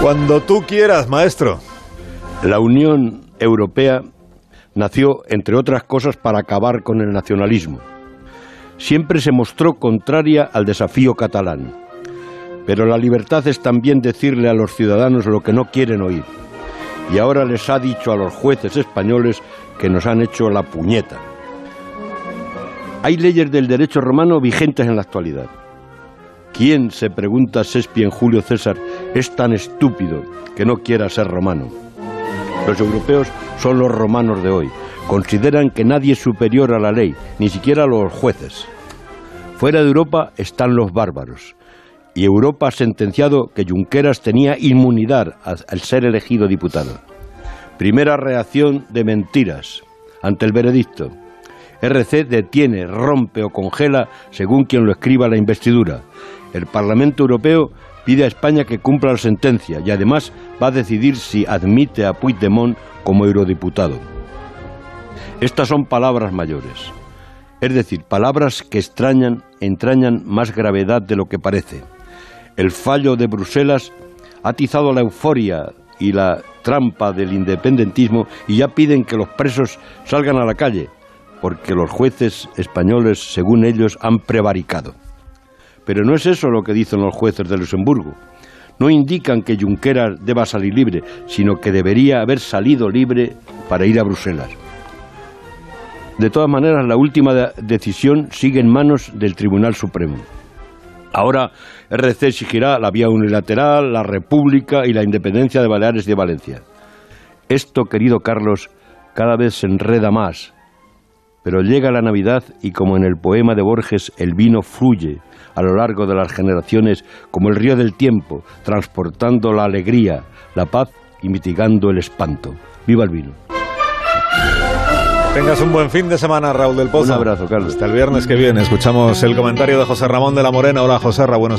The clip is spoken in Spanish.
Cuando tú quieras, maestro. La Unión Europea nació, entre otras cosas, para acabar con el nacionalismo. Siempre se mostró contraria al desafío catalán. Pero la libertad es también decirle a los ciudadanos lo que no quieren oír. Y ahora les ha dicho a los jueces españoles que nos han hecho la puñeta. Hay leyes del derecho romano vigentes en la actualidad. ¿Quién, se pregunta Shakespeare en Julio César, es tan estúpido que no quiera ser romano? Los europeos son los romanos de hoy. Consideran que nadie es superior a la ley, ni siquiera los jueces. Fuera de Europa están los bárbaros. Y Europa ha sentenciado que Junqueras tenía inmunidad al ser elegido diputado. Primera reacción de mentiras ante el veredicto. RC detiene, rompe o congela según quien lo escriba la investidura. El Parlamento Europeo pide a España que cumpla la sentencia y además va a decidir si admite a Puigdemont como eurodiputado. Estas son palabras mayores, es decir, palabras que extrañan, entrañan más gravedad de lo que parece. El fallo de Bruselas ha atizado la euforia y la trampa del independentismo y ya piden que los presos salgan a la calle, porque los jueces españoles, según ellos, han prevaricado. Pero no es eso lo que dicen los jueces de Luxemburgo. No indican que Junqueras deba salir libre, sino que debería haber salido libre para ir a Bruselas. De todas maneras, la última decisión sigue en manos del Tribunal Supremo. Ahora RC exigirá la vía unilateral, la República y la independencia de Baleares y de Valencia. Esto, querido Carlos, cada vez se enreda más. Pero llega la Navidad y como en el poema de Borges, el vino fluye a lo largo de las generaciones como el río del tiempo, transportando la alegría, la paz y mitigando el espanto. ¡Viva el vino! Tengas un buen fin de semana, Raúl del Pozo. Un abrazo, Carlos. Hasta el viernes que viene. Escuchamos el comentario de José Ramón de la Morena. Hola, José Ramón, buenos días.